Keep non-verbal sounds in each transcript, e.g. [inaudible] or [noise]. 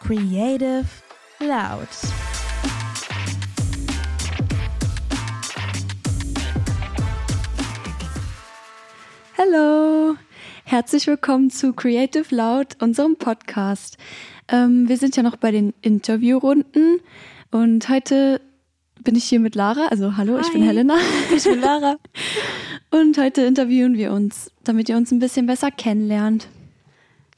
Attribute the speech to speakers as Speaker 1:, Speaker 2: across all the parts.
Speaker 1: Creative Loud.
Speaker 2: Hallo, herzlich willkommen zu Creative Loud, unserem Podcast. Ähm, wir sind ja noch bei den Interviewrunden und heute bin ich hier mit Lara. Also hallo,
Speaker 1: Hi.
Speaker 2: ich bin Helena.
Speaker 1: Ich bin Lara. [laughs]
Speaker 2: Und heute interviewen wir uns, damit ihr uns ein bisschen besser kennenlernt.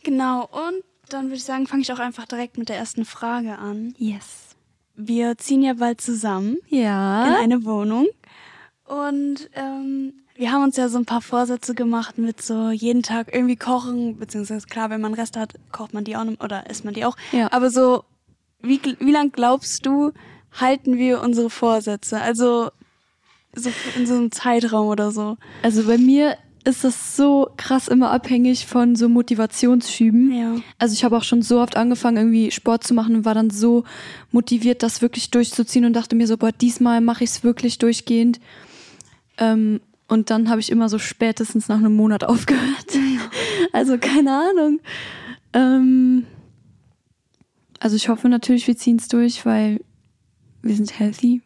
Speaker 1: Genau, und dann würde ich sagen, fange ich auch einfach direkt mit der ersten Frage an.
Speaker 2: Yes.
Speaker 1: Wir ziehen ja bald zusammen in
Speaker 2: Ja.
Speaker 1: eine Wohnung. Und ähm, wir haben uns ja so ein paar Vorsätze gemacht mit so jeden Tag irgendwie kochen, beziehungsweise klar, wenn man Reste hat, kocht man die auch oder isst man die auch.
Speaker 2: Ja.
Speaker 1: Aber so, wie, wie lang glaubst du, halten wir unsere Vorsätze? Also so in so einem Zeitraum oder so.
Speaker 2: Also bei mir ist das so krass immer abhängig von so Motivationsschüben.
Speaker 1: Ja.
Speaker 2: Also ich habe auch schon so oft angefangen, irgendwie Sport zu machen und war dann so motiviert, das wirklich durchzuziehen und dachte mir so, boah, diesmal mache ich es wirklich durchgehend. Ähm, und dann habe ich immer so spätestens nach einem Monat [laughs] aufgehört. Also keine Ahnung. Ähm, also ich hoffe natürlich, wir ziehen es durch, weil wir sind healthy.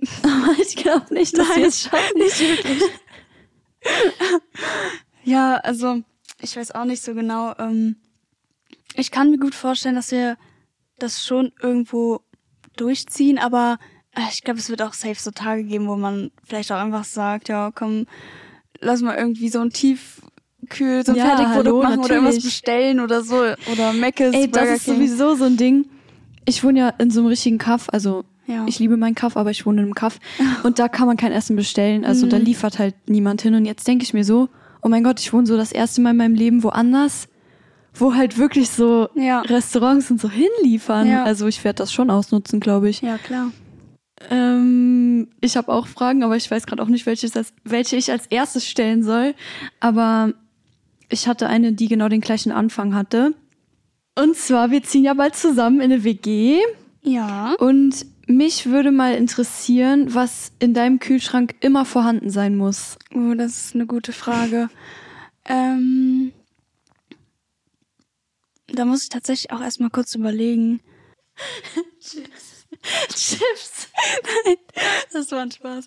Speaker 2: [laughs] Aber ich glaube nicht, dass wir es schaffen.
Speaker 1: Nicht wirklich. [laughs] ja, also ich weiß auch nicht so genau. Ähm, ich kann mir gut vorstellen, dass wir das schon irgendwo durchziehen, aber äh, ich glaube, es wird auch safe so Tage geben, wo man vielleicht auch einfach sagt, ja, komm, lass mal irgendwie so ein Tiefkühl, so ein
Speaker 2: Ja,
Speaker 1: Fertigprodukt
Speaker 2: hallo,
Speaker 1: machen oder irgendwas
Speaker 2: natürlich.
Speaker 1: bestellen oder so. Oder Mc's,
Speaker 2: Ey, das
Speaker 1: Burger
Speaker 2: ist
Speaker 1: King.
Speaker 2: sowieso so ein Ding. Ich wohne ja in so einem richtigen Kaff, also
Speaker 1: Ja.
Speaker 2: ich liebe meinen Kaff, aber ich wohne in einem Kaff [laughs] und da kann man kein Essen bestellen, also da liefert halt niemand hin und jetzt denke ich mir so, oh mein Gott, ich wohne so das erste Mal in meinem Leben woanders, wo halt wirklich so
Speaker 1: Ja.
Speaker 2: Restaurants und so hinliefern.
Speaker 1: Ja.
Speaker 2: Also ich werde das schon ausnutzen, glaube ich.
Speaker 1: Ja, klar.
Speaker 2: Ähm, ich habe auch Fragen, aber ich weiß gerade auch nicht, welches als, welche ich als erstes stellen soll. Aber ich hatte eine, die genau den gleichen Anfang hatte. Und zwar, wir ziehen ja bald zusammen in eine WG.
Speaker 1: Ja.
Speaker 2: Und mich würde mal interessieren, was in deinem Kühlschrank immer vorhanden sein muss.
Speaker 1: Oh, das ist eine gute Frage. [laughs] ähm, da muss ich tatsächlich auch erstmal kurz überlegen. [laughs]
Speaker 2: Chips. [laughs]
Speaker 1: Nein, das war ein Spaß.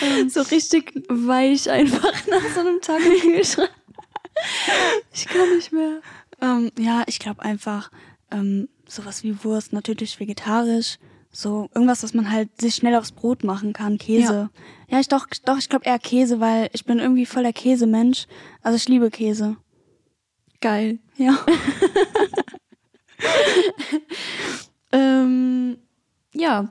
Speaker 1: Ähm,
Speaker 2: So richtig weich einfach nach so einem Tag im Kühlschrank. Ich kann nicht mehr.
Speaker 1: ähm, ja, ich glaube einfach ähm, sowas wie Wurst, natürlich vegetarisch. So irgendwas, was man halt sich schnell aufs Brot machen kann. Käse. Ja, ich doch, doch, ich glaube eher Käse, weil ich bin irgendwie voll der Käsemensch. Also ich liebe Käse.
Speaker 2: Geil.
Speaker 1: Ja. [laughs]
Speaker 2: Ähm, ja,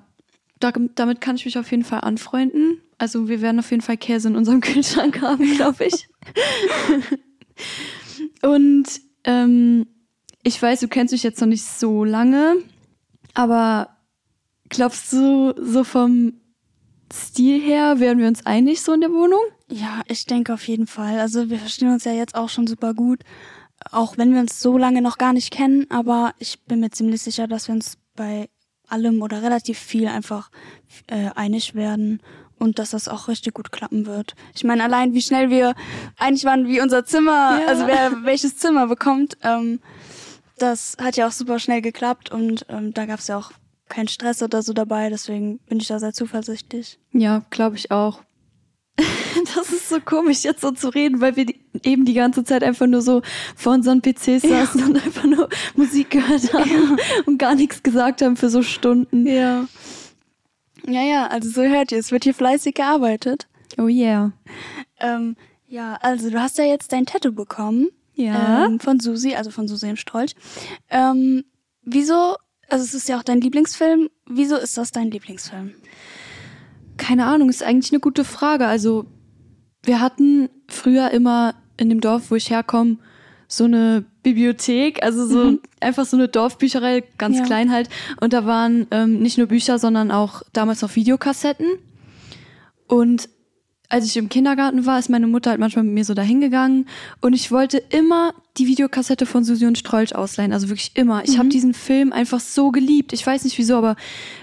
Speaker 2: da, damit kann ich mich auf jeden Fall anfreunden. Also wir werden auf jeden Fall Käse in unserem [laughs] Kühlschrank haben, glaube ich. [laughs] Und ähm, ich weiß, du kennst mich jetzt noch nicht so lange, aber glaubst du, so vom Stil her wären wir uns einig so in der Wohnung?
Speaker 1: Ja, ich denke auf jeden Fall. Also wir verstehen uns ja jetzt auch schon super gut, auch wenn wir uns so lange noch gar nicht kennen, aber ich bin mir ziemlich sicher, dass wir uns bei allem oder relativ viel einfach äh, einig werden und dass das auch richtig gut klappen wird. Ich meine, allein wie schnell wir einig waren, wie unser Zimmer,
Speaker 2: Ja.
Speaker 1: also wer welches Zimmer bekommt, ähm, das hat ja auch super schnell geklappt und ähm, da gab es ja auch keinen Stress oder so dabei, deswegen bin ich da sehr zuversichtlich.
Speaker 2: Ja, glaube ich auch. [laughs] Das ist so komisch, jetzt so zu reden, weil wir die, eben die ganze Zeit einfach nur so vor unseren PCs saßen und einfach nur [laughs] Musik gehört haben und gar nichts gesagt haben für so Stunden.
Speaker 1: Ja. Ja, ja, also so hört ihr, es wird hier fleißig gearbeitet.
Speaker 2: Oh yeah.
Speaker 1: Ähm, ja, also du hast ja jetzt dein Tattoo bekommen.
Speaker 2: Ja.
Speaker 1: Ähm, von Susi, also von Susi im Strolch. Ähm, wieso, also es ist ja auch dein Lieblingsfilm, wieso ist das dein Lieblingsfilm?
Speaker 2: Keine Ahnung, ist eigentlich eine gute Frage. Also, wir hatten früher immer in dem Dorf, wo ich herkomme, so eine Bibliothek, also so einfach so eine Dorfbücherei, ganz
Speaker 1: Ja.
Speaker 2: klein halt. Und da waren ähm, nicht nur Bücher, sondern auch damals noch Videokassetten. Und als ich im Kindergarten war, ist meine Mutter halt manchmal mit mir so dahin gegangen und ich wollte immer die Videokassette von Susi und Strolch ausleihen, also wirklich immer. Ich habe diesen Film einfach so geliebt. Ich weiß nicht wieso, aber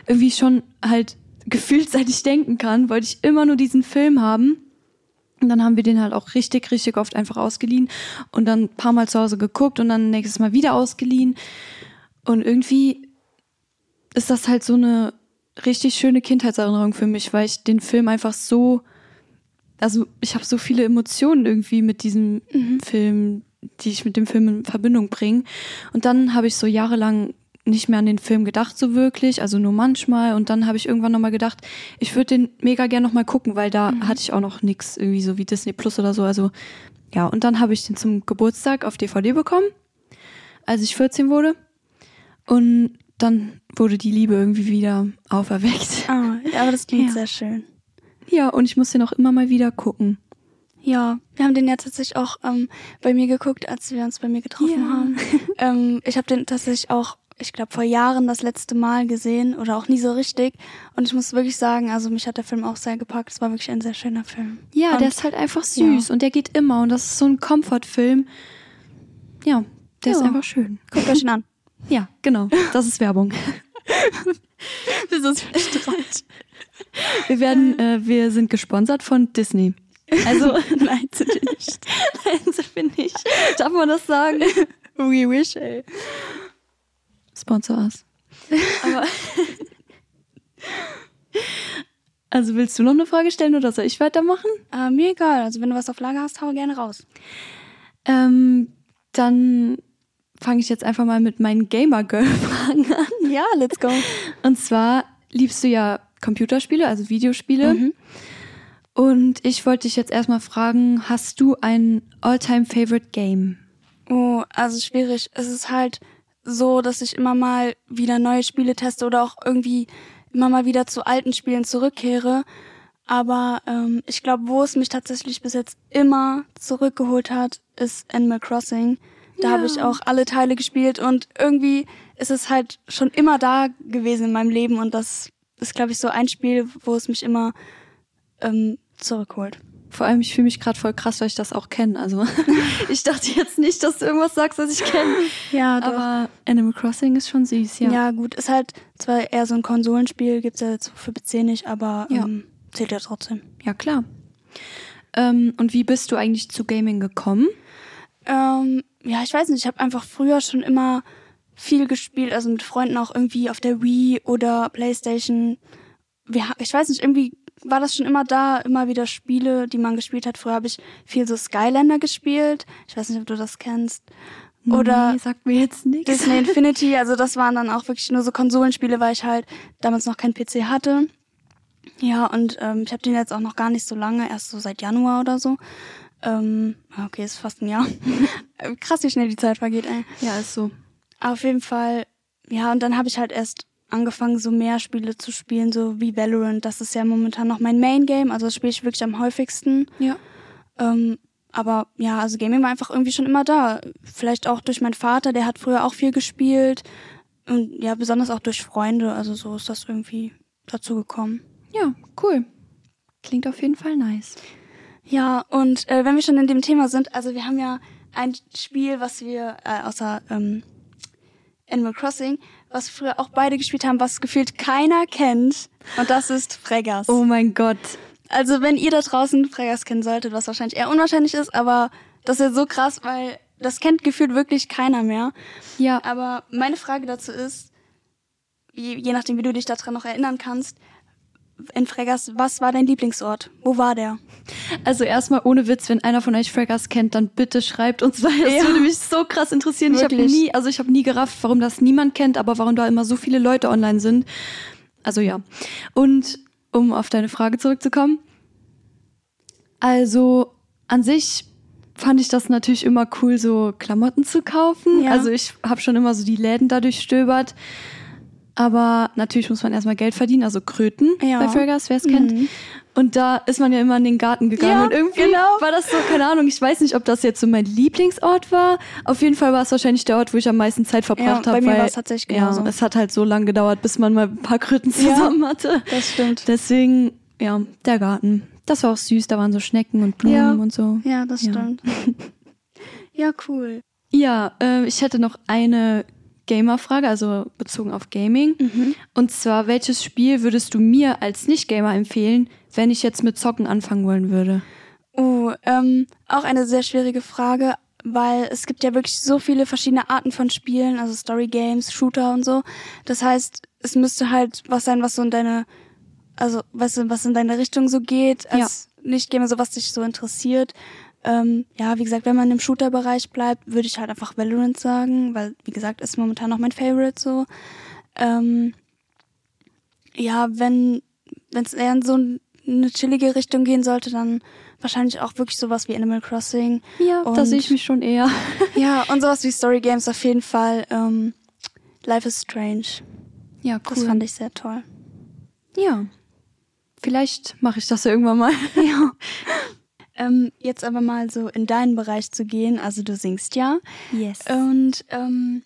Speaker 2: irgendwie schon halt gefühlt, [laughs] seit ich denken kann, wollte ich immer nur diesen Film haben. Und dann haben wir den halt auch richtig, richtig oft einfach ausgeliehen und dann ein paar Mal zu Hause geguckt und dann nächstes Mal wieder ausgeliehen. Und irgendwie ist das halt so eine richtig schöne Kindheitserinnerung für mich, weil ich den Film einfach so, also ich habe so viele Emotionen irgendwie mit diesem Film, die ich mit dem Film in Verbindung bringe. Und dann habe ich so jahrelang nicht mehr an den Film gedacht so wirklich, also nur manchmal. Und dann habe ich irgendwann nochmal gedacht, ich würde den mega gern nochmal gucken, weil da hatte ich auch noch nix irgendwie so wie Disney Plus oder so. Also ja, und dann habe ich den zum Geburtstag auf DVD bekommen, als ich 14 wurde. Und dann wurde die Liebe irgendwie wieder auferweckt.
Speaker 1: Ja, aber das klingt
Speaker 2: Ja.
Speaker 1: sehr schön.
Speaker 2: Ja, und ich muss den auch immer mal wieder gucken.
Speaker 1: Ja, wir haben den ja tatsächlich auch ähm, bei mir geguckt, als wir uns bei mir getroffen
Speaker 2: Ja.
Speaker 1: haben. [laughs] ähm, ich habe den tatsächlich auch, ich glaube, vor Jahren das letzte Mal gesehen oder auch nie so richtig. Und ich muss wirklich sagen, also mich hat der Film auch sehr gepackt. Es war wirklich ein sehr schöner Film.
Speaker 2: Ja,
Speaker 1: und,
Speaker 2: der ist halt einfach süß und der geht immer und das ist so ein Comfort-Film. Ja, der ist
Speaker 1: Ja.
Speaker 2: einfach schön.
Speaker 1: Guckt euch ihn an. [laughs]
Speaker 2: Ja, genau. Das ist Werbung. [laughs]
Speaker 1: Wieso ist verstrahlt?
Speaker 2: Wir werden, äh, wir sind gesponsert von Disney. Also, [laughs]
Speaker 1: Nein, sind wir nicht.
Speaker 2: nein, sind wir nicht. Darf man das sagen?
Speaker 1: We wish, ey.
Speaker 2: Sponsor us. Aber [laughs] also willst du noch eine Frage stellen oder soll ich weitermachen?
Speaker 1: Äh, mir egal. Also wenn du was auf Lager hast, hau gerne raus.
Speaker 2: Ähm, dann fange ich jetzt einfach mal mit meinen Gamer-Girl-Fragen an.
Speaker 1: Ja, let's go.
Speaker 2: Und zwar liebst du ja Computerspiele, also Videospiele. Und ich wollte dich jetzt erstmal fragen, hast du ein All-Time-Favorite Game?
Speaker 1: Oh, also schwierig. Es ist halt so, dass ich immer mal wieder neue Spiele teste oder auch irgendwie immer mal wieder zu alten Spielen zurückkehre. Aber ähm, ich glaube, wo es mich tatsächlich bis jetzt immer zurückgeholt hat, ist Animal Crossing. Da
Speaker 2: Ja.
Speaker 1: habe ich auch alle Teile gespielt und irgendwie ist es halt schon immer da gewesen in meinem Leben und das ist, glaube ich, so ein Spiel, wo es mich immer ähm, zurückholt.
Speaker 2: Vor allem, ich fühle mich gerade voll krass, weil ich das auch kenne. Also [laughs] ich dachte jetzt nicht, dass du irgendwas sagst, was ich kenne.
Speaker 1: Ja,
Speaker 2: Aber Animal Crossing ist schon süß, ja.
Speaker 1: Ja. gut, ist halt zwar eher so ein Konsolenspiel, gibt's ja jetzt für PC nicht, aber
Speaker 2: Ja.
Speaker 1: ähm, zählt ja trotzdem.
Speaker 2: Ja, klar. Ähm, und wie bist du eigentlich zu Gaming gekommen?
Speaker 1: Ähm, ja, ich weiß nicht, ich habe einfach früher schon immer viel gespielt, also mit Freunden auch irgendwie auf der Wii oder Playstation. Wir, ich weiß nicht, irgendwie war das schon immer da, immer wieder Spiele, die man gespielt hat. Früher habe ich viel so Skylander gespielt. Ich weiß nicht, ob du das kennst. Oder
Speaker 2: nee, sagt mir jetzt nichts.
Speaker 1: Disney [laughs] Infinity, also das waren dann auch wirklich nur so Konsolenspiele, weil ich halt damals noch kein PC hatte. Ja, und ähm, ich habe den jetzt auch noch gar nicht so lange, erst so seit Januar oder so. Ähm, ah, okay, ist fast ein Jahr. [laughs] Krass, wie schnell die Zeit vergeht, ey.
Speaker 2: Ja, ist so.
Speaker 1: Auf jeden Fall, ja, und dann habe ich halt erst angefangen, so mehr Spiele zu spielen, so wie Valorant. Das ist ja momentan noch mein Main Game, also das spiele ich wirklich am häufigsten.
Speaker 2: Ja.
Speaker 1: Ähm, aber ja, also Gaming war einfach irgendwie schon immer da. Vielleicht auch durch meinen Vater, der hat früher auch viel gespielt. Und ja, besonders auch durch Freunde. Also so ist das irgendwie dazu gekommen.
Speaker 2: Ja, cool. Klingt auf jeden Fall nice.
Speaker 1: Ja, und äh, wenn wir schon in dem Thema sind, also wir haben ja ein Spiel, was wir, äh, außer ähm, Animal Crossing, was wir früher auch beide gespielt haben, was gefühlt keiner kennt. Und das ist Fregas.
Speaker 2: Oh mein Gott.
Speaker 1: Also wenn ihr da draußen Fregas kennen solltet, was wahrscheinlich eher unwahrscheinlich ist, aber das ist jetzt so krass, weil das kennt gefühlt wirklich keiner mehr.
Speaker 2: Ja,
Speaker 1: Aber meine Frage dazu ist, je, je nachdem, wie du dich daran noch erinnern kannst, in Fregas, was war dein Lieblingsort? Wo war der?
Speaker 2: also erstmal ohne Witz, wenn einer von euch Fraggers kennt, dann bitte schreibt uns, [laughs] weil das
Speaker 1: Ja.
Speaker 2: würde mich so krass interessieren. Ich habe
Speaker 1: Wirklich.
Speaker 2: nie, also ich habe nie gerafft, warum das niemand kennt, aber warum da immer so viele Leute online sind. Also ja. Und um auf deine Frage zurückzukommen. Also an sich fand ich das natürlich immer cool, so Klamotten zu kaufen.
Speaker 1: Ja.
Speaker 2: Also ich habe schon immer so die Läden dadurch stöbert. Aber natürlich muss man erstmal Geld verdienen, also Kröten
Speaker 1: Ja.
Speaker 2: bei Fergus, wer es kennt.
Speaker 1: Mhm.
Speaker 2: Und da ist man ja immer in den Garten gegangen.
Speaker 1: Ja,
Speaker 2: und irgendwie
Speaker 1: genau.
Speaker 2: war das so, keine Ahnung, ich weiß nicht, ob das jetzt so mein Lieblingsort war. Auf jeden Fall war es wahrscheinlich der Ort, wo ich am meisten Zeit verbracht
Speaker 1: Ja,
Speaker 2: habe.
Speaker 1: bei mir war es tatsächlich
Speaker 2: Ja,
Speaker 1: genauso.
Speaker 2: es hat halt so lange gedauert, bis man mal ein paar Kröten zusammen hatte.
Speaker 1: Das stimmt.
Speaker 2: Deswegen, ja, der Garten. Das war auch süß, da waren so Schnecken und Blumen
Speaker 1: Ja.
Speaker 2: und so.
Speaker 1: Ja, das
Speaker 2: Ja.
Speaker 1: stimmt. [laughs] ja, cool.
Speaker 2: Ja, äh, ich hätte noch eine Gamer-Frage, also bezogen auf Gaming.
Speaker 1: Mhm.
Speaker 2: Und zwar, welches Spiel würdest du mir als Nicht-Gamer empfehlen, wenn ich jetzt mit Zocken anfangen wollen würde?
Speaker 1: Oh, ähm, auch eine sehr schwierige Frage, weil es gibt ja wirklich so viele verschiedene Arten von Spielen, also Story Games, Shooter und so. Das heißt, es müsste halt was sein, was so in deine, also weißt du, was in deine Richtung so geht, als nicht Gamer, so was dich so interessiert. Ähm, ja, wie gesagt, wenn man im Shooter-Bereich bleibt, würde ich halt einfach Valorant sagen, weil, wie gesagt, ist momentan noch mein Favorite so. Ähm, ja, wenn es eher in so eine chillige Richtung gehen sollte, dann wahrscheinlich auch wirklich sowas wie Animal Crossing.
Speaker 2: Ja, da sehe ich mich schon eher. [laughs]
Speaker 1: ja, und sowas wie Story Games auf jeden Fall. Ähm, Life is Strange.
Speaker 2: Ja, cool.
Speaker 1: Das fand ich sehr toll.
Speaker 2: Ja. Vielleicht mache ich das ja irgendwann mal.
Speaker 1: ja. [laughs] Ähm, jetzt aber mal so in deinen Bereich zu gehen. Also du singst ja.
Speaker 2: Yes.
Speaker 1: Und ähm,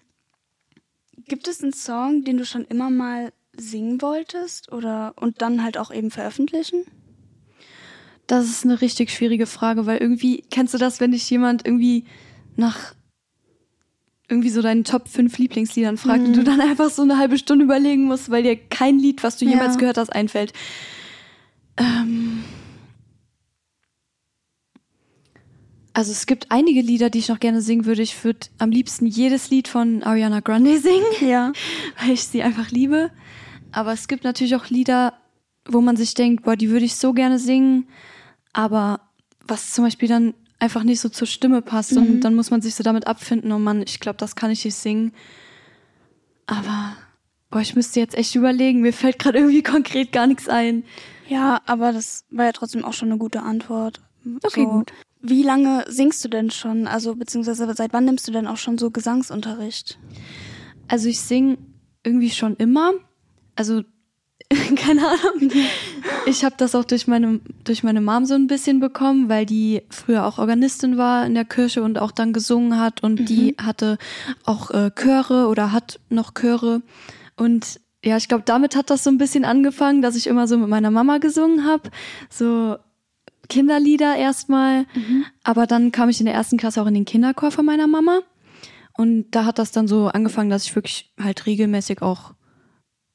Speaker 1: gibt es einen Song, den du schon immer mal singen wolltest oder und dann halt auch eben veröffentlichen?
Speaker 2: Das ist eine richtig schwierige Frage, weil irgendwie kennst du das, wenn dich jemand irgendwie nach irgendwie so deinen Top 5 Lieblingsliedern fragt mhm. und du dann einfach so eine halbe Stunde überlegen musst, weil dir kein Lied, was du jemals ja. gehört hast, einfällt. Ähm also es gibt einige Lieder, die ich noch gerne singen würde. Ich würde am liebsten jedes Lied von Ariana Grande singen, [laughs]
Speaker 1: ja,
Speaker 2: weil ich sie einfach liebe. Aber es gibt natürlich auch Lieder, wo man sich denkt, boah, die würde ich so gerne singen, aber was zum Beispiel dann einfach nicht so zur Stimme passt mhm. und dann muss man sich so damit abfinden und man, ich glaube, das kann ich nicht singen. Aber boah, ich müsste jetzt echt überlegen, mir fällt gerade irgendwie konkret gar nichts ein.
Speaker 1: Ja, aber das war ja trotzdem auch schon eine gute Antwort.
Speaker 2: Okay, so. gut.
Speaker 1: Wie lange singst du denn schon? Also beziehungsweise seit wann nimmst du denn auch schon so Gesangsunterricht?
Speaker 2: Also ich singe irgendwie schon immer also [laughs] keine Ahnung. Ich habe das auch durch meine durch meine Mom so ein bisschen bekommen, weil die früher auch Organistin war in der Kirche und auch dann gesungen hat und mhm. die hatte auch äh, Chöre oder hat noch Chöre und ja, ich glaube, damit hat das so ein bisschen angefangen, dass ich immer so mit meiner Mama gesungen habe, so Kinderlieder erstmal, mhm. aber dann kam ich in der ersten Klasse auch in den Kinderchor von meiner Mama und da hat das dann so angefangen, dass ich wirklich halt regelmäßig auch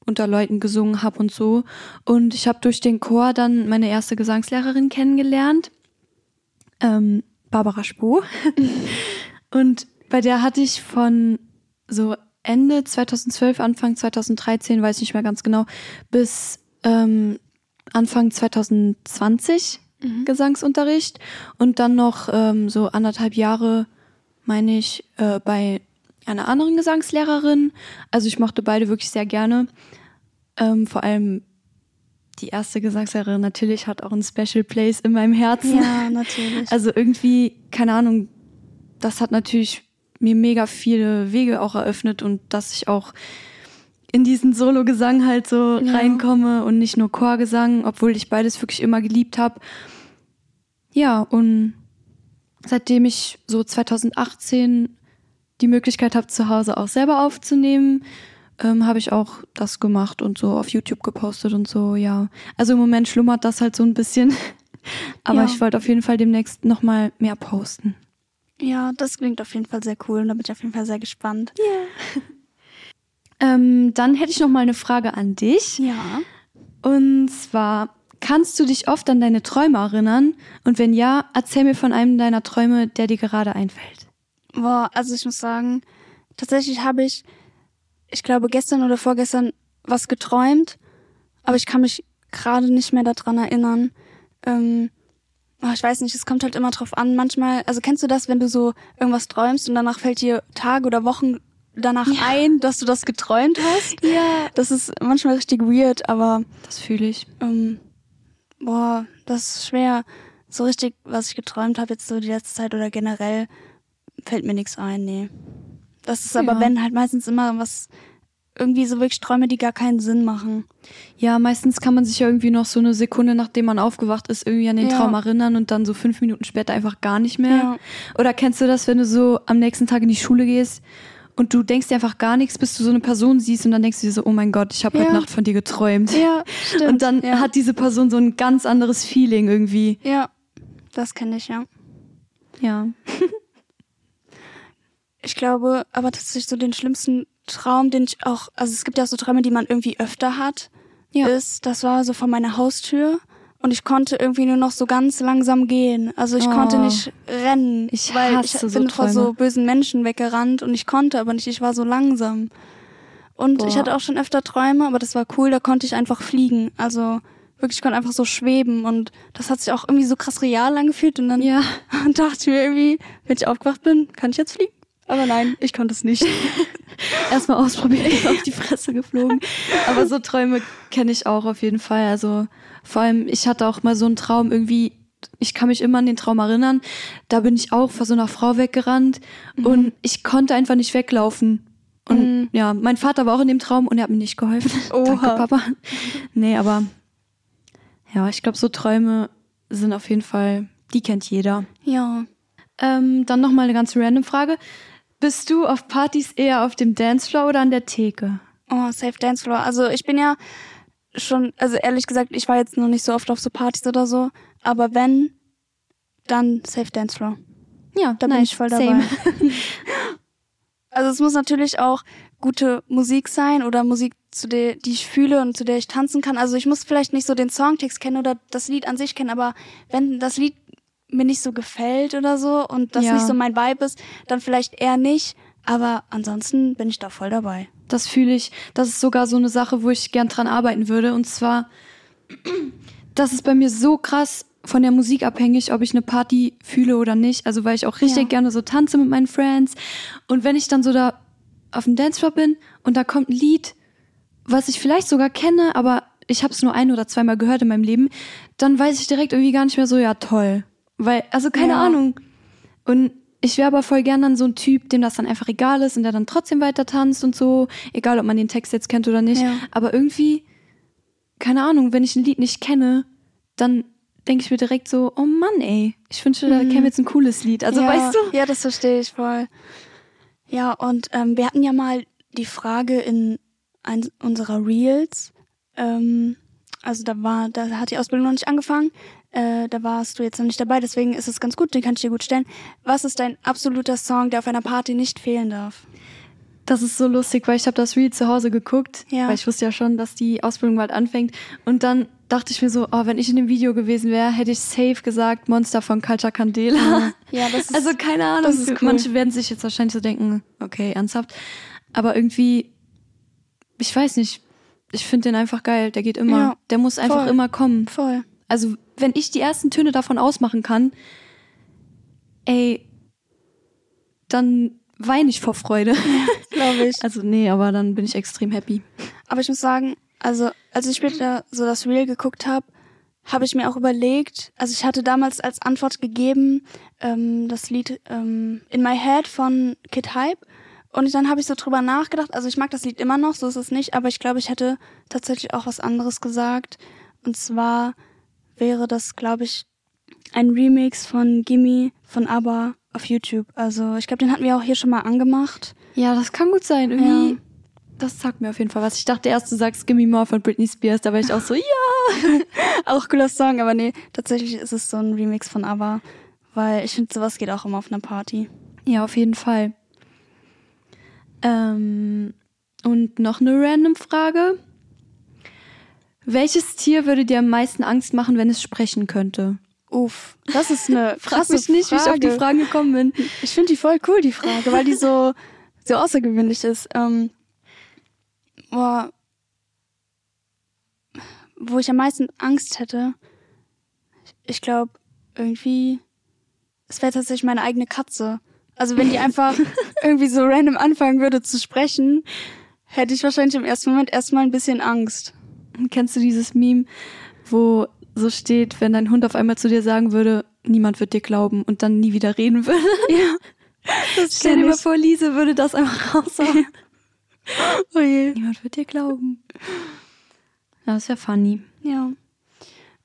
Speaker 2: unter Leuten gesungen habe und so. Und ich habe durch den Chor dann meine erste Gesangslehrerin kennengelernt, ähm, Barbara Spoh. [laughs] und bei der hatte ich von so Ende 2012, Anfang 2013, weiß nicht mehr ganz genau, bis ähm, Anfang 2020 mhm. Gesangsunterricht und dann noch ähm, so anderthalb Jahre, meine ich, äh, bei einer anderen Gesangslehrerin. Also ich mochte beide wirklich sehr gerne. Ähm, vor allem die erste Gesangslehrerin natürlich hat auch ein Special Place in meinem Herzen.
Speaker 1: Ja, natürlich. [laughs]
Speaker 2: Also irgendwie, keine Ahnung, das hat natürlich mir mega viele Wege auch eröffnet und dass ich auch in diesen Solo-Gesang halt so ja. reinkomme und nicht nur Chorgesang, obwohl ich beides wirklich immer geliebt habe. Ja, und seitdem ich so 2018 die Möglichkeit habe, zu Hause auch selber aufzunehmen, ähm, habe ich auch das gemacht und so auf YouTube gepostet und so, ja. Also im Moment schlummert das halt so ein bisschen. [laughs] Aber ja. ich wollte auf jeden Fall demnächst nochmal mehr posten.
Speaker 1: Ja, das klingt auf jeden Fall sehr cool und da bin ich auf jeden Fall sehr gespannt.
Speaker 2: Ja. [laughs] ähm, dann hätte ich noch mal eine Frage an dich.
Speaker 1: Ja.
Speaker 2: Und zwar, kannst du dich oft an deine Träume erinnern? Und wenn ja, erzähl mir von einem deiner Träume, der dir gerade einfällt.
Speaker 1: Boah, also ich muss sagen, tatsächlich habe ich ich glaube, gestern oder vorgestern was geträumt, aber ich kann mich gerade nicht mehr daran erinnern. Ähm, oh, ich weiß nicht, es kommt halt immer drauf an. Manchmal, also kennst du das, wenn du so irgendwas träumst und danach fällt dir Tage oder Wochen danach ja. ein, dass du das geträumt hast?
Speaker 2: Ja.
Speaker 1: Das ist manchmal richtig weird, aber.
Speaker 2: Das fühle ich.
Speaker 1: Ähm, boah, das ist schwer. So richtig, was ich geträumt habe jetzt so die letzte Zeit oder generell, fällt mir nichts ein, nee. Das ist aber, ja. wenn halt meistens immer was, irgendwie so wirklich Träume, die gar keinen Sinn machen.
Speaker 2: Ja, meistens kann man sich ja irgendwie noch so eine Sekunde, nachdem man aufgewacht ist, irgendwie an den ja. Traum erinnern und dann so fünf Minuten später einfach gar nicht mehr. Ja. Oder kennst du das, wenn du so am nächsten Tag in die Schule gehst und du denkst dir einfach gar nichts, bis du so eine Person siehst und dann denkst du dir so, oh mein Gott, ich habe ja. heute Nacht von dir geträumt.
Speaker 1: Ja, stimmt.
Speaker 2: Und dann hat diese Person so ein ganz anderes Feeling irgendwie.
Speaker 1: Ja, das kenne ich, ja.
Speaker 2: Ja. [laughs]
Speaker 1: Ich glaube, aber tatsächlich so den schlimmsten Traum, den ich auch, also es gibt ja auch so Träume, die man irgendwie öfter hat, ja. ist, das war so vor meiner Haustür und ich konnte irgendwie nur noch so ganz langsam gehen. Also ich
Speaker 2: Oh.
Speaker 1: konnte nicht rennen,
Speaker 2: Ich
Speaker 1: weil ich
Speaker 2: so
Speaker 1: bin vor so bösen Menschen weggerannt und ich konnte aber nicht, ich war so langsam. Und ich
Speaker 2: Boah.
Speaker 1: hatte auch schon öfter Träume, aber das war cool, da konnte ich einfach fliegen. Also wirklich, ich konnte einfach so schweben und das hat sich auch irgendwie so krass real angefühlt und dann
Speaker 2: Ja. [laughs]
Speaker 1: dachte ich mir irgendwie, wenn ich aufgewacht bin, kann ich jetzt fliegen? Aber nein, ich konnte es nicht. [laughs]
Speaker 2: Erstmal ausprobiert, auf die Fresse geflogen. Aber so Träume kenne ich auch auf jeden Fall. Also vor allem, ich hatte auch mal so einen Traum irgendwie, ich kann mich immer an den Traum erinnern. Da bin ich auch vor so einer Frau weggerannt und ich konnte einfach nicht weglaufen. Und
Speaker 1: Mhm.
Speaker 2: ja, mein Vater war auch in dem Traum und er hat mir nicht geholfen. [laughs]
Speaker 1: Oha.
Speaker 2: Danke, Papa. Nee, aber ja, ich glaube, so Träume sind auf jeden Fall, die kennt jeder.
Speaker 1: Ja.
Speaker 2: Ähm, dann noch mal eine ganz random Frage. Bist du auf Partys eher auf dem Dancefloor oder an der Theke?
Speaker 1: Oh, Safe Dance Floor. Also ich bin ja schon, also ehrlich gesagt, ich war jetzt noch nicht so oft auf so Partys oder so, aber wenn, dann Safe Dance Floor.
Speaker 2: Ja,
Speaker 1: Da bin ich voll dabei.
Speaker 2: Same. [laughs]
Speaker 1: Also es muss natürlich auch gute Musik sein oder Musik, zu der, die ich fühle und zu der ich tanzen kann. Also ich muss vielleicht nicht so den Songtext kennen oder das Lied an sich kennen, aber wenn das Lied mir nicht so gefällt oder so und das
Speaker 2: Ja.
Speaker 1: nicht so mein Vibe ist, dann vielleicht eher nicht. Aber ansonsten bin ich da voll dabei.
Speaker 2: Das fühle ich. Das ist sogar so eine Sache, wo ich gern dran arbeiten würde. Und zwar, das ist bei mir so krass von der Musik abhängig, ob ich eine Party fühle oder nicht. Also weil ich auch richtig
Speaker 1: Ja.
Speaker 2: gerne so tanze mit meinen Friends. Und wenn ich dann so da auf dem Dancefloor bin und da kommt ein Lied, was ich vielleicht sogar kenne, aber ich habe es nur ein oder zweimal gehört in meinem Leben, dann weiß ich direkt irgendwie gar nicht mehr so, ja toll. Weil, also keine
Speaker 1: Ja.
Speaker 2: Ahnung. Und ich wäre aber voll gern dann so ein Typ, dem das dann einfach egal ist und der dann trotzdem weiter tanzt und so, egal ob man den Text jetzt kennt oder nicht.
Speaker 1: Ja.
Speaker 2: Aber irgendwie, keine Ahnung, wenn ich ein Lied nicht kenne, dann denke ich mir direkt so, oh Mann, ey, ich wünschte, da käme jetzt ein cooles Lied. Also
Speaker 1: Mhm. ja,
Speaker 2: weißt du?
Speaker 1: Ja, das verstehe ich voll. Ja, und ähm, wir hatten ja mal die Frage in ein, unserer Reels. Ähm, also da war, da hat die Ausbildung noch nicht angefangen. Äh, da warst du jetzt noch nicht dabei, deswegen ist es ganz gut, den kann ich dir gut stellen. Was ist dein absoluter Song, der auf einer Party nicht fehlen darf?
Speaker 2: Das ist so lustig, weil ich habe das Reel zu Hause geguckt,
Speaker 1: Ja.
Speaker 2: weil ich wusste ja schon, dass die Ausbildung bald anfängt. Und dann dachte ich mir so, oh, wenn ich in dem Video gewesen wäre, hätte ich safe gesagt Monster von Culture Candela.
Speaker 1: Ja, [laughs] das ist,
Speaker 2: Also keine Ahnung,
Speaker 1: das ist cool.
Speaker 2: manche werden sich jetzt wahrscheinlich so denken, okay, ernsthaft. Aber irgendwie, ich weiß nicht, ich finde den einfach geil. Der geht immer.
Speaker 1: Ja,
Speaker 2: der muss einfach
Speaker 1: voll.
Speaker 2: immer kommen.
Speaker 1: voll.
Speaker 2: Also wenn ich die ersten Töne davon ausmachen kann, ey, dann weine ich vor Freude.
Speaker 1: Glaube ich. [laughs]
Speaker 2: Also nee, aber dann bin ich extrem happy.
Speaker 1: Aber ich muss sagen, also als ich später so das Reel geguckt habe, habe ich mir auch überlegt, also ich hatte damals als Antwort gegeben ähm, das Lied ähm, In My Head von Kid Hype und dann habe ich so drüber nachgedacht, also ich mag das Lied immer noch, so ist es nicht, aber ich glaube, ich hätte tatsächlich auch was anderes gesagt und zwar wäre das, glaube ich, ein Remix von Gimme von ABBA auf YouTube. Also ich glaube, den hatten wir auch hier schon mal angemacht.
Speaker 2: Ja, das kann gut sein. Irgendwie,
Speaker 1: Ja.
Speaker 2: das sagt mir auf jeden Fall was. Ich dachte erst, du sagst Gimme More von Britney Spears, da war ich auch so, ja. [laughs]
Speaker 1: Auch cooler Song, aber nee, tatsächlich ist es so ein Remix von ABBA, weil ich finde, sowas geht auch immer auf einer Party.
Speaker 2: Ja, auf jeden Fall. Ähm, und noch eine random Frage. Welches Tier würde dir am meisten Angst machen, wenn es sprechen könnte?
Speaker 1: Uff, das ist eine [laughs]
Speaker 2: Frag mich nicht, wie ich auf die
Speaker 1: Frage.
Speaker 2: Fragen gekommen bin.
Speaker 1: Ich finde die voll cool, die Frage, weil die so, [laughs] so außergewöhnlich ist. Ähm, boah, wo ich am meisten Angst hätte, ich glaube, irgendwie, es wäre tatsächlich meine eigene Katze. Also wenn die einfach [laughs] irgendwie so random anfangen würde zu sprechen, hätte ich wahrscheinlich im ersten Moment erstmal ein bisschen Angst.
Speaker 2: Kennst du dieses Meme, wo so steht, wenn dein Hund auf einmal zu dir sagen würde, niemand wird dir glauben und dann nie wieder reden würde? [laughs]
Speaker 1: Ja.
Speaker 2: Stell dir mal vor, Lise würde das einfach raushauen. [laughs]
Speaker 1: Oh je.
Speaker 2: niemand wird dir glauben. Ja, das wäre funny.
Speaker 1: Ja.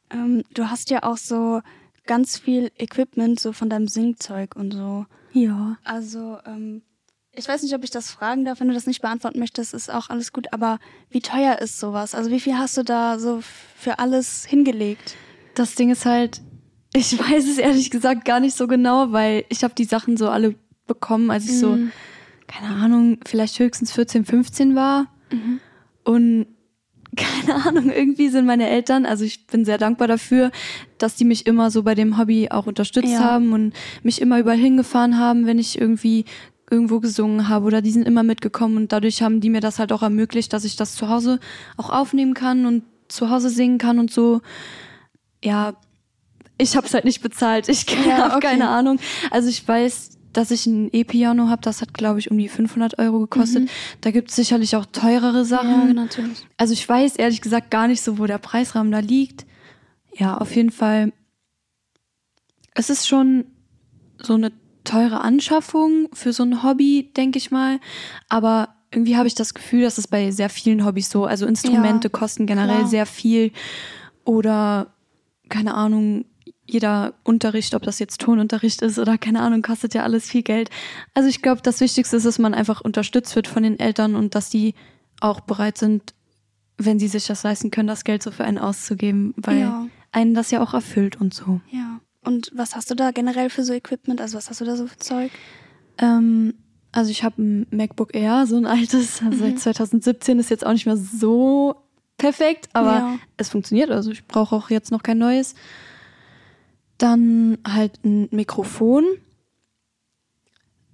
Speaker 1: Ähm, du hast ja auch so ganz viel Equipment, so von deinem Singzeug und so.
Speaker 2: Ja.
Speaker 1: Also, ähm, ich weiß nicht, ob ich das fragen darf. Wenn du das nicht beantworten möchtest, ist auch alles gut. Aber wie teuer ist sowas? Also, wie viel hast du da so für alles hingelegt?
Speaker 2: Das Ding ist halt, ich [laughs] weiß es ehrlich gesagt gar nicht so genau, weil ich habe die Sachen so alle bekommen, als ich so, keine Ahnung, vielleicht höchstens 14, 15 war. Und [laughs] keine Ahnung, irgendwie sind meine Eltern, also ich bin sehr dankbar dafür, dass die mich immer so bei dem Hobby auch unterstützt
Speaker 1: Ja.
Speaker 2: haben und mich immer überall hingefahren haben, wenn ich irgendwie irgendwo gesungen habe oder die sind immer mitgekommen und dadurch haben die mir das halt auch ermöglicht, dass ich das zu Hause auch aufnehmen kann und zu Hause singen kann und so. Ja, ich habe es halt nicht bezahlt. Ich [laughs]
Speaker 1: Ja,
Speaker 2: habe
Speaker 1: okay.
Speaker 2: keine Ahnung. Also ich weiß, dass ich ein E-Piano habe, das hat glaube ich um die 500 Euro gekostet. Da gibt es sicherlich auch teurere Sachen.
Speaker 1: Mhm. Ja, natürlich.
Speaker 2: Also ich weiß ehrlich gesagt gar nicht so, wo der Preisrahmen da liegt. Ja, auf jeden Fall. Es ist schon so eine teure Anschaffung für so ein Hobby, denke ich mal. Aber irgendwie habe ich das Gefühl, dass es bei sehr vielen Hobbys so, also Instrumente
Speaker 1: Ja,
Speaker 2: kosten generell
Speaker 1: klar.
Speaker 2: sehr viel. Oder, keine Ahnung, jeder Unterricht, ob das jetzt Tonunterricht ist oder keine Ahnung, kostet ja alles viel Geld. Also ich glaube, das Wichtigste ist, dass man einfach unterstützt wird von den Eltern und dass die auch bereit sind, wenn sie sich das leisten können, das Geld so für einen auszugeben, weil
Speaker 1: Ja.
Speaker 2: einen das ja auch erfüllt und so.
Speaker 1: Ja. Und was hast du da generell für so Equipment? Also was hast du da so für Zeug?
Speaker 2: Ähm, also ich habe ein MacBook Air, so ein altes, [laughs] also seit 2017 ist jetzt auch nicht mehr so perfekt, aber
Speaker 1: Ja.
Speaker 2: es funktioniert. Also ich brauche auch jetzt noch kein neues. Dann halt ein Mikrofon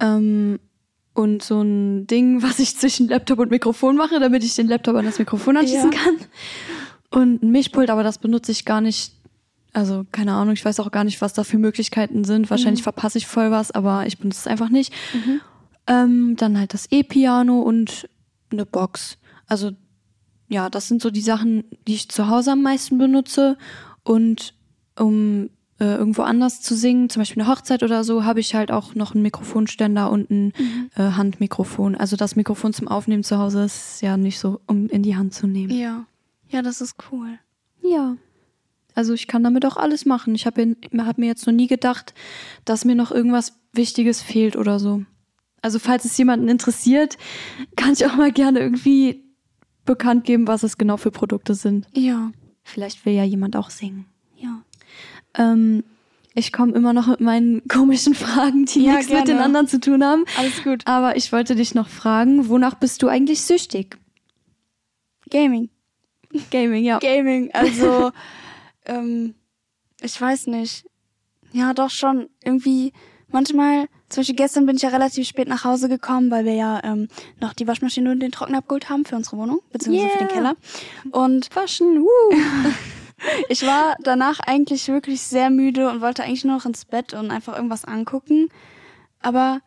Speaker 2: ähm, und so ein Ding, [laughs] was ich zwischen Laptop und Mikrofon mache, damit ich den Laptop an das Mikrofon anschließen
Speaker 1: Ja.
Speaker 2: kann. Und ein Mischpult, aber das benutze ich gar nicht. Also keine Ahnung, ich weiß auch gar nicht, was da für Möglichkeiten sind. Wahrscheinlich verpasse ich voll was, aber ich benutze es einfach nicht. Ähm, dann halt das E-Piano und eine Box. Also ja, das sind so die Sachen, die ich zu Hause am meisten benutze. Und um äh, irgendwo anders zu singen, zum Beispiel eine Hochzeit oder so, habe ich halt auch noch einen Mikrofonständer und ein äh, Handmikrofon. Also das Mikrofon zum Aufnehmen zu Hause ist ja nicht so, um in die Hand zu nehmen.
Speaker 1: Ja. Ja, das ist cool.
Speaker 2: Ja. Also ich kann damit auch alles machen. Ich habe hab mir jetzt noch nie gedacht, dass mir noch irgendwas Wichtiges fehlt oder so. Also falls es jemanden interessiert, [laughs] kann ich auch mal gerne irgendwie bekannt geben, was es genau für Produkte sind.
Speaker 1: Ja.
Speaker 2: Vielleicht will ja jemand auch singen.
Speaker 1: Ja.
Speaker 2: Ähm, ich komme immer noch mit meinen [laughs] komischen Fragen, die
Speaker 1: Ja,
Speaker 2: nichts mit den
Speaker 1: gerne.
Speaker 2: anderen zu tun haben.
Speaker 1: Alles gut.
Speaker 2: Aber ich wollte dich noch fragen, wonach bist du eigentlich süchtig?
Speaker 1: Gaming.
Speaker 2: Gaming, ja.
Speaker 1: Gaming, also [laughs] ähm, ich weiß nicht. Ja, doch schon irgendwie manchmal, zum Beispiel gestern bin ich ja relativ spät nach Hause gekommen, weil wir ja ähm, noch die Waschmaschine und den Trockner abgeholt haben für unsere Wohnung, beziehungsweise für den
Speaker 2: Yeah.
Speaker 1: Keller. Und
Speaker 2: Waschen, wuh. [laughs]
Speaker 1: ich war danach eigentlich wirklich sehr müde und wollte eigentlich nur noch ins Bett und einfach irgendwas angucken. Aber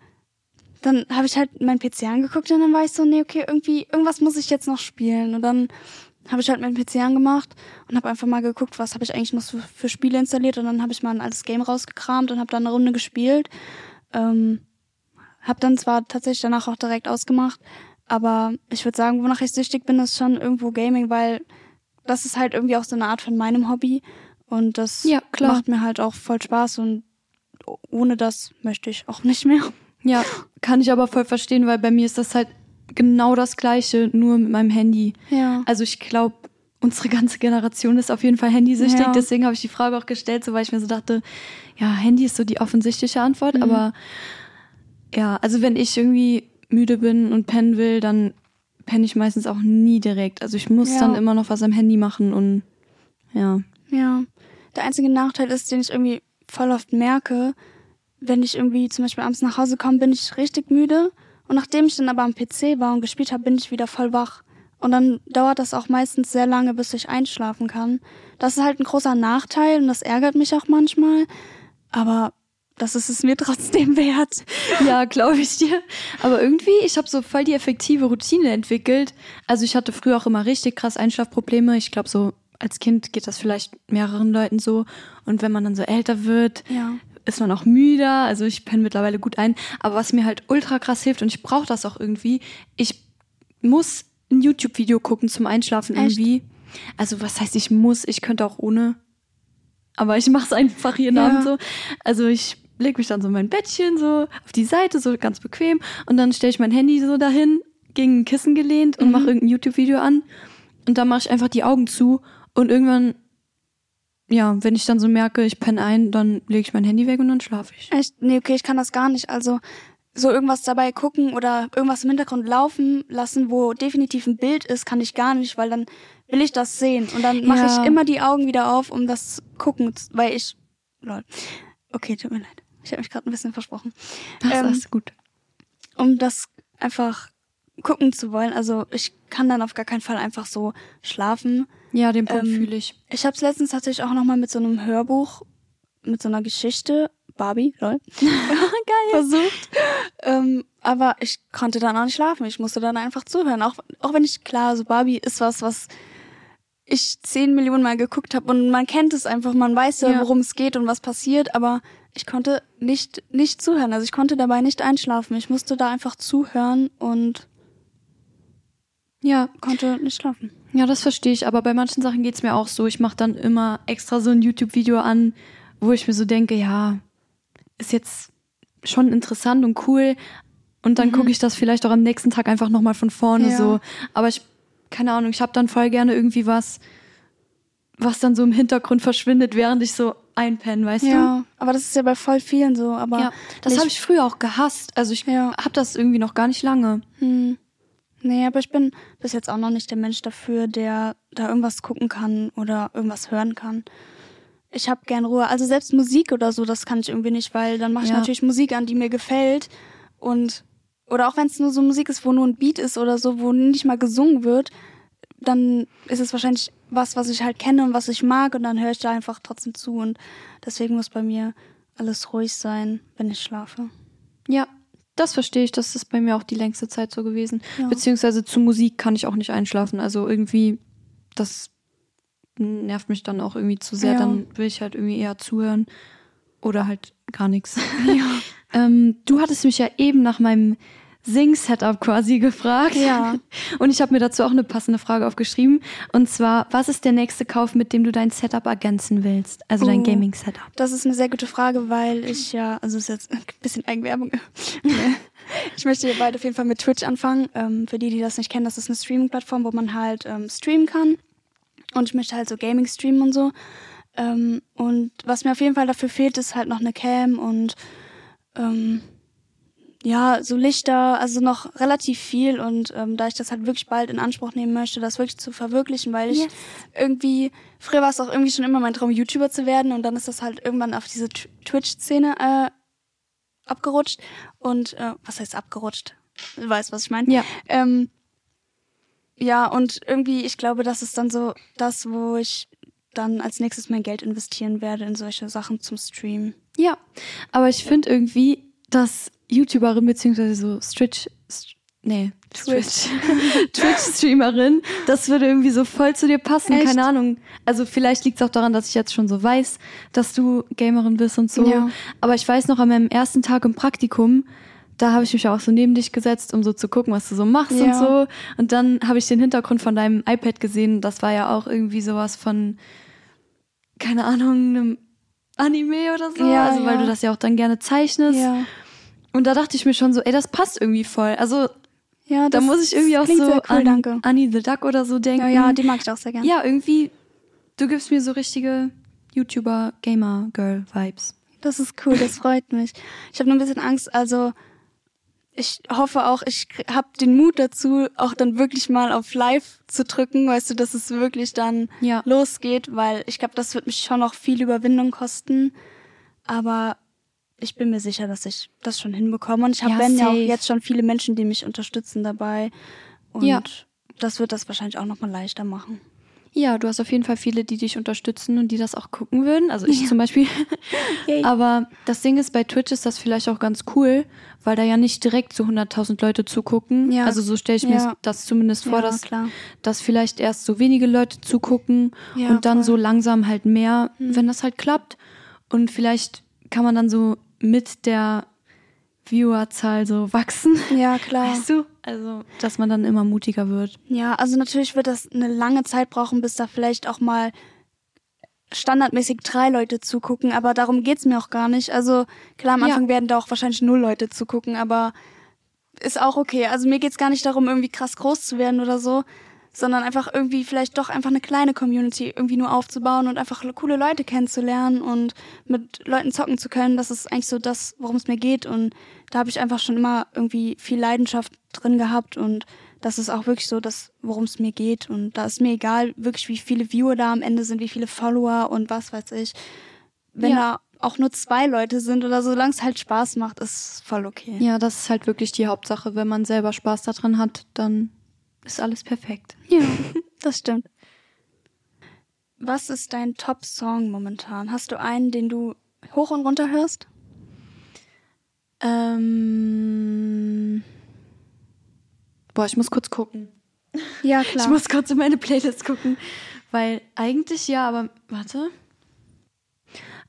Speaker 1: dann habe ich halt meinen PC angeguckt und dann war ich so, nee, okay, irgendwie, irgendwas muss ich jetzt noch spielen. Und dann habe ich halt meinen PC angemacht und habe einfach mal geguckt, was habe ich eigentlich noch so für Spiele installiert. Und dann habe ich mal ein altes Game rausgekramt und habe dann eine Runde gespielt. Ähm, habe dann zwar tatsächlich danach auch direkt ausgemacht, aber ich würde sagen, wonach ich süchtig bin, ist schon irgendwo Gaming, weil das ist halt irgendwie auch so eine Art von meinem Hobby und das
Speaker 2: Ja,
Speaker 1: macht mir halt auch voll Spaß und ohne das möchte ich auch nicht mehr.
Speaker 2: Ja, kann ich aber voll verstehen, weil bei mir ist das halt genau das Gleiche, nur mit meinem Handy.
Speaker 1: Ja.
Speaker 2: Also ich glaube, unsere ganze Generation ist auf jeden Fall handysüchtig.
Speaker 1: Ja.
Speaker 2: Deswegen habe ich die Frage auch gestellt, so weil ich mir so dachte, ja, Handy ist so die offensichtliche Antwort.
Speaker 1: Mhm.
Speaker 2: Aber ja, also wenn ich irgendwie müde bin und pennen will, dann penne ich meistens auch nie direkt. Also ich muss
Speaker 1: Ja.
Speaker 2: dann immer noch was am Handy machen und ja.
Speaker 1: Ja. Der einzige Nachteil ist, den ich irgendwie voll oft merke, wenn ich irgendwie zum Beispiel abends nach Hause komme, bin ich richtig müde. Und nachdem ich dann aber am PC war und gespielt habe, bin ich wieder voll wach. Und dann dauert das auch meistens sehr lange, bis ich einschlafen kann. Das ist halt ein großer Nachteil und das ärgert mich auch manchmal. Aber das ist es mir [laughs] trotzdem wert. [laughs]
Speaker 2: Ja, glaube ich dir. Aber irgendwie, ich habe so voll die effektive Routine entwickelt. Also ich hatte früher auch immer richtig krass Einschlafprobleme. Ich glaube, so als Kind geht das vielleicht mehreren Leuten so. Und wenn man dann so älter wird,
Speaker 1: Ja.
Speaker 2: Ist man auch müder. Also ich penne mittlerweile gut ein. Aber was mir halt ultra krass hilft, und ich brauche das auch irgendwie, ich muss ein YouTube-Video gucken zum Einschlafen
Speaker 1: Echt?
Speaker 2: irgendwie. Also was heißt, ich muss, ich könnte auch ohne. Aber ich mache es einfach jeden
Speaker 1: Ja.
Speaker 2: Abend so. Also ich leg mich dann so in mein Bettchen so auf die Seite, so ganz bequem. Und dann stelle ich mein Handy so dahin, gegen ein Kissen gelehnt und
Speaker 1: Mhm.
Speaker 2: mache irgendein YouTube-Video an. Und dann mache ich einfach die Augen zu. Und irgendwann, ja, wenn ich dann so merke, ich penne ein, dann lege ich mein Handy weg und dann schlafe ich.
Speaker 1: Echt? Nee, okay, ich kann das gar nicht. Also so irgendwas dabei gucken oder irgendwas im Hintergrund laufen lassen, wo definitiv ein Bild ist, kann ich gar nicht, weil dann will ich das sehen. Und dann mache
Speaker 2: Ja.
Speaker 1: ich immer die Augen wieder auf, um das gucken, weil ich, lol. Okay, tut mir leid. Ich habe mich gerade ein bisschen versprochen.
Speaker 2: Das
Speaker 1: Ähm,
Speaker 2: ist gut.
Speaker 1: um das einfach gucken zu wollen. Also ich kann dann auf gar keinen Fall einfach so schlafen.
Speaker 2: Ja, den Punkt
Speaker 1: ähm,
Speaker 2: fühle ich.
Speaker 1: Ich habe es letztens tatsächlich auch nochmal mit so einem Hörbuch, mit so einer Geschichte, Barbie, lol, [laughs]
Speaker 2: Geil.
Speaker 1: versucht. ähm, aber ich konnte dann auch nicht schlafen. Ich musste dann einfach zuhören. Auch, auch wenn ich, klar, so Barbie ist was, was ich zehn Millionen Mal geguckt habe und man kennt es einfach, man weiß ja,
Speaker 2: Ja.
Speaker 1: worum es geht und was passiert, aber ich konnte nicht, nicht zuhören. Also ich konnte dabei nicht einschlafen. Ich musste da einfach zuhören und
Speaker 2: Ja,
Speaker 1: konnte nicht schlafen.
Speaker 2: Ja, das verstehe ich. Aber bei manchen Sachen geht's mir auch so. Ich mache dann immer extra so ein YouTube-Video an, wo ich mir so denke, ja, ist jetzt schon interessant und cool. Und dann gucke ich das vielleicht auch am nächsten Tag einfach nochmal von vorne
Speaker 1: Ja.
Speaker 2: so. Aber ich, keine Ahnung, ich habe dann voll gerne irgendwie was, was dann so im Hintergrund verschwindet, während ich so einpenne, weißt du?
Speaker 1: Ja, aber das ist ja bei voll vielen so. Aber
Speaker 2: Ja, das habe ich früher auch gehasst. Also ich
Speaker 1: Ja.
Speaker 2: habe das irgendwie noch gar nicht lange.
Speaker 1: Hm. Nee, aber ich bin bis jetzt auch noch nicht der Mensch dafür, der da irgendwas gucken kann oder irgendwas hören kann. Ich habe gern Ruhe. Also selbst Musik oder so, das kann ich irgendwie nicht, weil dann mache ich
Speaker 2: Ja.
Speaker 1: natürlich Musik an, die mir gefällt. Und oder auch wenn es nur so Musik ist, wo nur ein Beat ist oder so, wo nicht mal gesungen wird, dann ist es wahrscheinlich was, was ich halt kenne und was ich mag und dann höre ich da einfach trotzdem zu. Und deswegen muss bei mir alles ruhig sein, wenn ich schlafe.
Speaker 2: Ja, das verstehe ich. Das ist bei mir auch die längste Zeit so gewesen.
Speaker 1: Ja.
Speaker 2: Beziehungsweise zu Musik kann ich auch nicht einschlafen. Also irgendwie, das nervt mich dann auch irgendwie zu sehr.
Speaker 1: Ja.
Speaker 2: Dann will ich halt irgendwie eher zuhören oder halt gar nichts. [laughs] ähm, du hattest mich ja eben nach meinem Sing-Setup quasi gefragt.
Speaker 1: Ja. [laughs]
Speaker 2: Und ich habe mir dazu auch eine passende Frage aufgeschrieben. Und zwar, was ist der nächste Kauf, mit dem du dein Setup ergänzen willst? Also dein
Speaker 1: Oh.
Speaker 2: Gaming-Setup.
Speaker 1: Das ist eine sehr gute Frage, weil ich ja, also ist jetzt ein bisschen Eigenwerbung. [laughs] ich möchte hier bald auf jeden Fall mit Twitch anfangen. Ähm, für die, die das nicht kennen, das ist eine Streaming-Plattform, wo man halt ähm, streamen kann. Und ich möchte halt so Gaming streamen und so. Ähm, und was mir auf jeden Fall dafür fehlt, ist halt noch eine Cam und ähm, ja, so Lichter, also noch relativ viel und ähm, da ich das halt wirklich bald in Anspruch nehmen möchte, das wirklich zu verwirklichen, weil ich
Speaker 2: Yes.
Speaker 1: irgendwie, früher war es auch irgendwie schon immer mein Traum, YouTuber zu werden und dann ist das halt irgendwann auf diese Tw- Twitch-Szene äh, abgerutscht und, äh, was heißt abgerutscht? Du weißt, was ich meine?
Speaker 2: Ja.
Speaker 1: Ähm, ja, und irgendwie, ich glaube, das ist dann so das, wo ich dann als nächstes mein Geld investieren werde in solche Sachen zum Stream.
Speaker 2: Ja, aber ich finde irgendwie, dass YouTuberin beziehungsweise so Twitch, St- nee,
Speaker 1: Twitch. [laughs]
Speaker 2: Twitch-Streamerin, das würde irgendwie so voll zu dir passen,
Speaker 1: Echt?
Speaker 2: keine Ahnung. Also vielleicht liegt es auch daran, dass ich jetzt schon so weiß, dass du Gamerin bist und so.
Speaker 1: Ja.
Speaker 2: Aber ich weiß noch, an meinem ersten Tag im Praktikum, da habe ich mich auch so neben dich gesetzt, um so zu gucken, was du so machst und
Speaker 1: Ja.
Speaker 2: so. Und dann habe ich den Hintergrund von deinem iPad gesehen. Das war ja auch irgendwie sowas von, keine Ahnung, einem Anime oder so.
Speaker 1: Ja,
Speaker 2: also weil du das ja auch dann gerne zeichnest.
Speaker 1: Ja,
Speaker 2: Und da dachte ich mir schon so, ey, das passt irgendwie voll. Also
Speaker 1: ja
Speaker 2: da muss ich irgendwie auch so
Speaker 1: cool,
Speaker 2: an
Speaker 1: danke.
Speaker 2: Annie the Duck oder so denken.
Speaker 1: Ja, ja, die mag ich auch sehr gerne.
Speaker 2: Ja, irgendwie, du gibst mir so richtige YouTuber, Gamer, Girl Vibes.
Speaker 1: Das ist cool, das freut mich. Ich habe nur ein bisschen Angst, also ich hoffe auch, ich habe den Mut dazu, auch dann wirklich mal auf Live zu drücken, weißt du, dass es wirklich dann
Speaker 2: Ja.
Speaker 1: losgeht, weil ich glaube, das wird mich schon noch viel Überwindung kosten. Aber ich bin mir sicher, dass ich das schon hinbekomme. Und ich habe
Speaker 2: Ja,
Speaker 1: ja auch jetzt schon viele Menschen, die mich unterstützen dabei. Und
Speaker 2: Ja.
Speaker 1: das wird das wahrscheinlich auch nochmal leichter machen.
Speaker 2: Ja, du hast auf jeden Fall viele, die dich unterstützen und die das auch gucken würden. Also ich zum Beispiel. [laughs] Aber das Ding ist, bei Twitch ist das vielleicht auch ganz cool, weil da ja nicht direkt so 100.000 Leute zugucken.
Speaker 1: Ja.
Speaker 2: Also so stelle ich mir
Speaker 1: Ja.
Speaker 2: das zumindest vor,
Speaker 1: Ja,
Speaker 2: dass,
Speaker 1: klar.
Speaker 2: dass vielleicht erst so wenige Leute zugucken
Speaker 1: Ja,
Speaker 2: und dann
Speaker 1: voll.
Speaker 2: so langsam halt mehr, wenn das halt klappt. Und vielleicht kann man dann so mit der Viewerzahl so wachsen.
Speaker 1: Ja, [laughs] klar.
Speaker 2: Weißt du? Also, dass man dann immer mutiger wird.
Speaker 1: Ja, also natürlich wird das eine lange Zeit brauchen, bis da vielleicht auch mal standardmäßig drei Leute zugucken, aber darum geht's mir auch gar nicht. Also klar, am
Speaker 2: Ja.
Speaker 1: Anfang werden da auch wahrscheinlich null Leute zugucken, aber ist auch okay. Also mir geht's gar nicht darum, irgendwie krass groß zu werden oder so, sondern einfach irgendwie vielleicht doch einfach eine kleine Community irgendwie nur aufzubauen und einfach coole Leute kennenzulernen und mit Leuten zocken zu können. Das ist eigentlich so das, worum es mir geht. Und da habe ich einfach schon immer irgendwie viel Leidenschaft drin gehabt und das ist auch wirklich so, das, worum es mir geht. Und da ist mir egal, wirklich, wie viele Viewer da am Ende sind, wie viele Follower und was weiß ich. Wenn
Speaker 2: Ja.
Speaker 1: da auch nur zwei Leute sind oder solange es halt Spaß macht, ist voll okay.
Speaker 2: Ja, das ist halt wirklich die Hauptsache. Wenn man selber Spaß daran hat, dann ist alles perfekt.
Speaker 1: Ja, [laughs] das stimmt. Was ist dein Top-Song momentan? Hast du einen, den du hoch und runter hörst?
Speaker 2: Ähm. Boah, ich muss kurz gucken.
Speaker 1: Ja, [laughs]
Speaker 2: Ich muss kurz in meine Playlist gucken. Weil eigentlich ja, aber warte.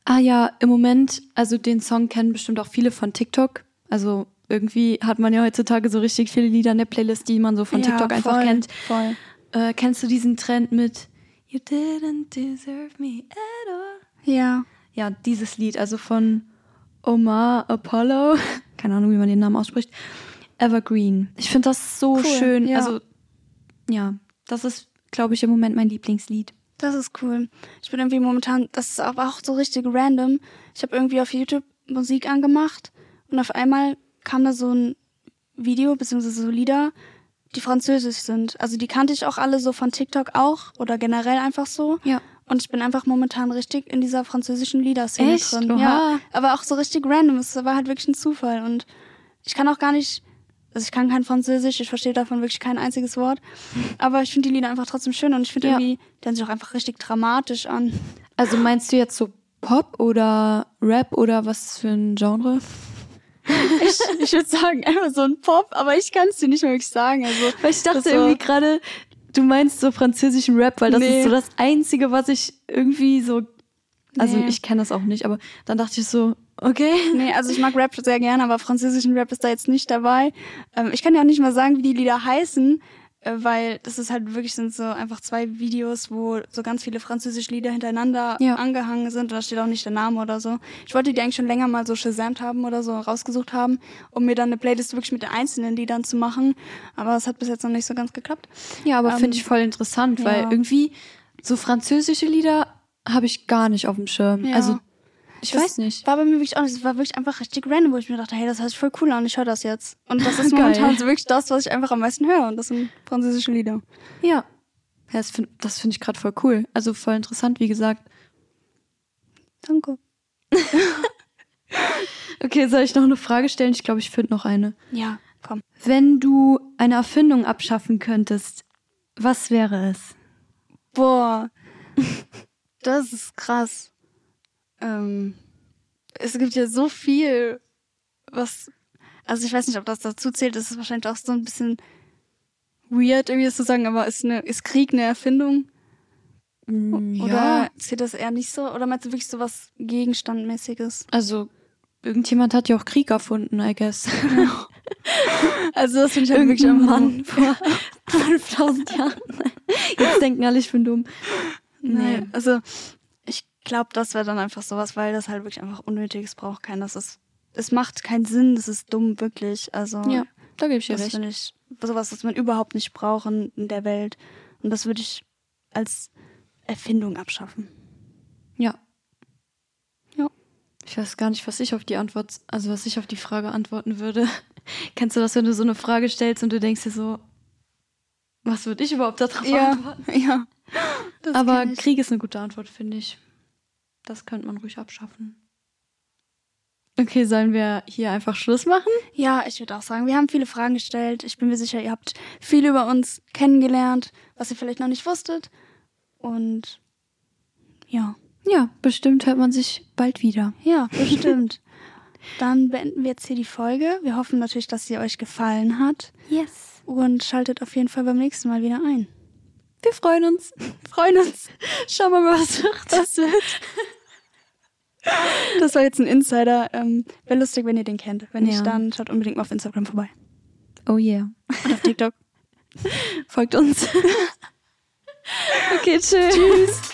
Speaker 2: Ah ja, im Moment, also den Song kennen bestimmt auch viele von TikTok. Also irgendwie hat man ja heutzutage so richtig viele Lieder in der Playlist, die man so von
Speaker 1: Ja,
Speaker 2: TikTok einfach
Speaker 1: voll,
Speaker 2: kennt.
Speaker 1: Voll.
Speaker 2: Äh, kennst du diesen Trend mit You didn't deserve me at all?
Speaker 1: Ja.
Speaker 2: Ja, dieses Lied, also von Omar Apollo, [laughs] keine Ahnung, wie man den Namen ausspricht, Evergreen. Ich finde das so
Speaker 1: Cool,
Speaker 2: schön.
Speaker 1: ja.
Speaker 2: Also, ja, das ist, glaube ich, im Moment mein Lieblingslied.
Speaker 1: Das ist cool. Ich bin irgendwie momentan, das ist aber auch so richtig random. Ich habe irgendwie auf YouTube Musik angemacht und auf einmal kam da so ein Video beziehungsweise so Lieder, die französisch sind. Also die kannte ich auch alle so von TikTok auch oder generell einfach so.
Speaker 2: Ja.
Speaker 1: Und ich bin einfach momentan richtig in dieser französischen Liederszene
Speaker 2: Echt?
Speaker 1: drin.
Speaker 2: Oha.
Speaker 1: Ja, aber auch so richtig random. Es war halt wirklich ein Zufall und ich kann auch gar nicht, also ich kann kein Französisch, ich verstehe davon wirklich kein einziges Wort. Aber ich finde die Lieder einfach trotzdem schön und ich finde
Speaker 2: Ja.
Speaker 1: irgendwie, die hören sich auch einfach richtig dramatisch an.
Speaker 2: Also meinst du jetzt so Pop oder Rap oder was für ein Genre?
Speaker 1: Ich, ich würde sagen, einfach so ein Pop, aber ich kann es dir nicht mehr wirklich sagen. Also,
Speaker 2: Weil ich dachte irgendwie gerade, du meinst so französischen Rap, weil das
Speaker 1: Nee.
Speaker 2: ist so das Einzige, was ich irgendwie so. Also
Speaker 1: Nee.
Speaker 2: ich kenne das auch nicht, aber dann dachte ich so, okay.
Speaker 1: nee, also ich mag Rap sehr gerne, aber französischen Rap ist da jetzt nicht dabei. Ähm, ich kann ja auch nicht mal sagen, wie die Lieder heißen, weil das ist halt wirklich sind so einfach zwei Videos, wo so ganz viele französische Lieder hintereinander
Speaker 2: Ja.
Speaker 1: angehangen sind und da steht auch nicht der Name oder so. Ich wollte die eigentlich schon länger mal so shazamt haben oder so rausgesucht haben, um mir dann eine Playlist wirklich mit den einzelnen Liedern zu machen, aber es hat bis jetzt noch nicht so ganz geklappt.
Speaker 2: Ja, aber
Speaker 1: Ähm,
Speaker 2: finde ich voll interessant, weil
Speaker 1: ja.
Speaker 2: irgendwie so französische Lieder habe ich gar nicht auf dem Schirm.
Speaker 1: Ja.
Speaker 2: Also ich
Speaker 1: Das
Speaker 2: weiß nicht.
Speaker 1: War bei mir wirklich auch nicht. Es war wirklich einfach richtig random, wo ich mir dachte, hey, das hört sich voll cool an, ich höre das jetzt. Und das ist [laughs]
Speaker 2: Geil.
Speaker 1: momentan so wirklich das, was ich einfach am meisten höre. Und das sind französische Lieder.
Speaker 2: Ja. ja das finde das find ich gerade voll cool. Also voll interessant, wie gesagt.
Speaker 1: Danke. [laughs]
Speaker 2: Okay, soll ich noch eine Frage stellen? Ich glaube, ich finde noch eine.
Speaker 1: Ja, komm.
Speaker 2: Wenn du eine Erfindung abschaffen könntest, was wäre es?
Speaker 1: Boah. Das ist krass. Ähm, es gibt ja so viel, was. Also ich weiß nicht, ob das dazu zählt. Das ist wahrscheinlich auch so ein bisschen weird, irgendwie das zu sagen, aber ist, eine, ist Krieg eine Erfindung? Oder
Speaker 2: ja.
Speaker 1: zählt das eher nicht so? Oder meinst du wirklich so was Gegenstandmäßiges?
Speaker 2: Also, irgendjemand hat ja auch Krieg erfunden, I guess.
Speaker 1: Also das finde ich halt wirklich einfach
Speaker 2: Mann vor 5000 Jahren. Jetzt denken alle, ich bin dumm.
Speaker 1: Nee,
Speaker 2: Nee.
Speaker 1: also glaube, das wäre dann einfach sowas, weil das halt wirklich einfach unnötig ist, braucht keiner. Das ist, es macht keinen Sinn, das ist dumm, wirklich. Also
Speaker 2: Ja, da gebe ich dir
Speaker 1: das
Speaker 2: recht.
Speaker 1: ich sowas, was man überhaupt nicht braucht in, in der Welt. Und das würde ich als Erfindung abschaffen.
Speaker 2: Ja.
Speaker 1: Ja.
Speaker 2: Ich weiß gar nicht, was ich auf die Antwort, also was ich auf die Frage antworten würde. [laughs] Kennst du das, wenn du so eine Frage stellst und du denkst dir so, was würde ich überhaupt darauf antworten?
Speaker 1: ja. [laughs] Das
Speaker 2: Aber. Krieg ist eine gute Antwort, finde ich. Das könnte man ruhig abschaffen. Okay, sollen wir hier einfach Schluss machen?
Speaker 1: Ja, ich würde auch sagen, wir haben viele Fragen gestellt. Ich bin mir sicher, ihr habt viel über uns kennengelernt, was ihr vielleicht noch nicht wusstet. Und ja,
Speaker 2: Ja, bestimmt hört man sich bald wieder.
Speaker 1: ja, bestimmt. [laughs] Dann beenden wir jetzt hier die Folge. Wir hoffen natürlich, dass sie euch gefallen hat.
Speaker 2: Yes.
Speaker 1: Und schaltet auf jeden Fall beim nächsten Mal wieder ein.
Speaker 2: Wir freuen uns.
Speaker 1: Freuen uns.
Speaker 2: Schauen wir mal, was.
Speaker 1: Das wird. Das war jetzt ein Insider. Ähm, Wäre lustig, wenn ihr den kennt. Wenn nicht,
Speaker 2: Ja.
Speaker 1: dann schaut unbedingt mal auf Instagram vorbei.
Speaker 2: Oh yeah.
Speaker 1: Und auf TikTok.
Speaker 2: Folgt uns. [laughs] okay, tschüss.
Speaker 1: Tschüss.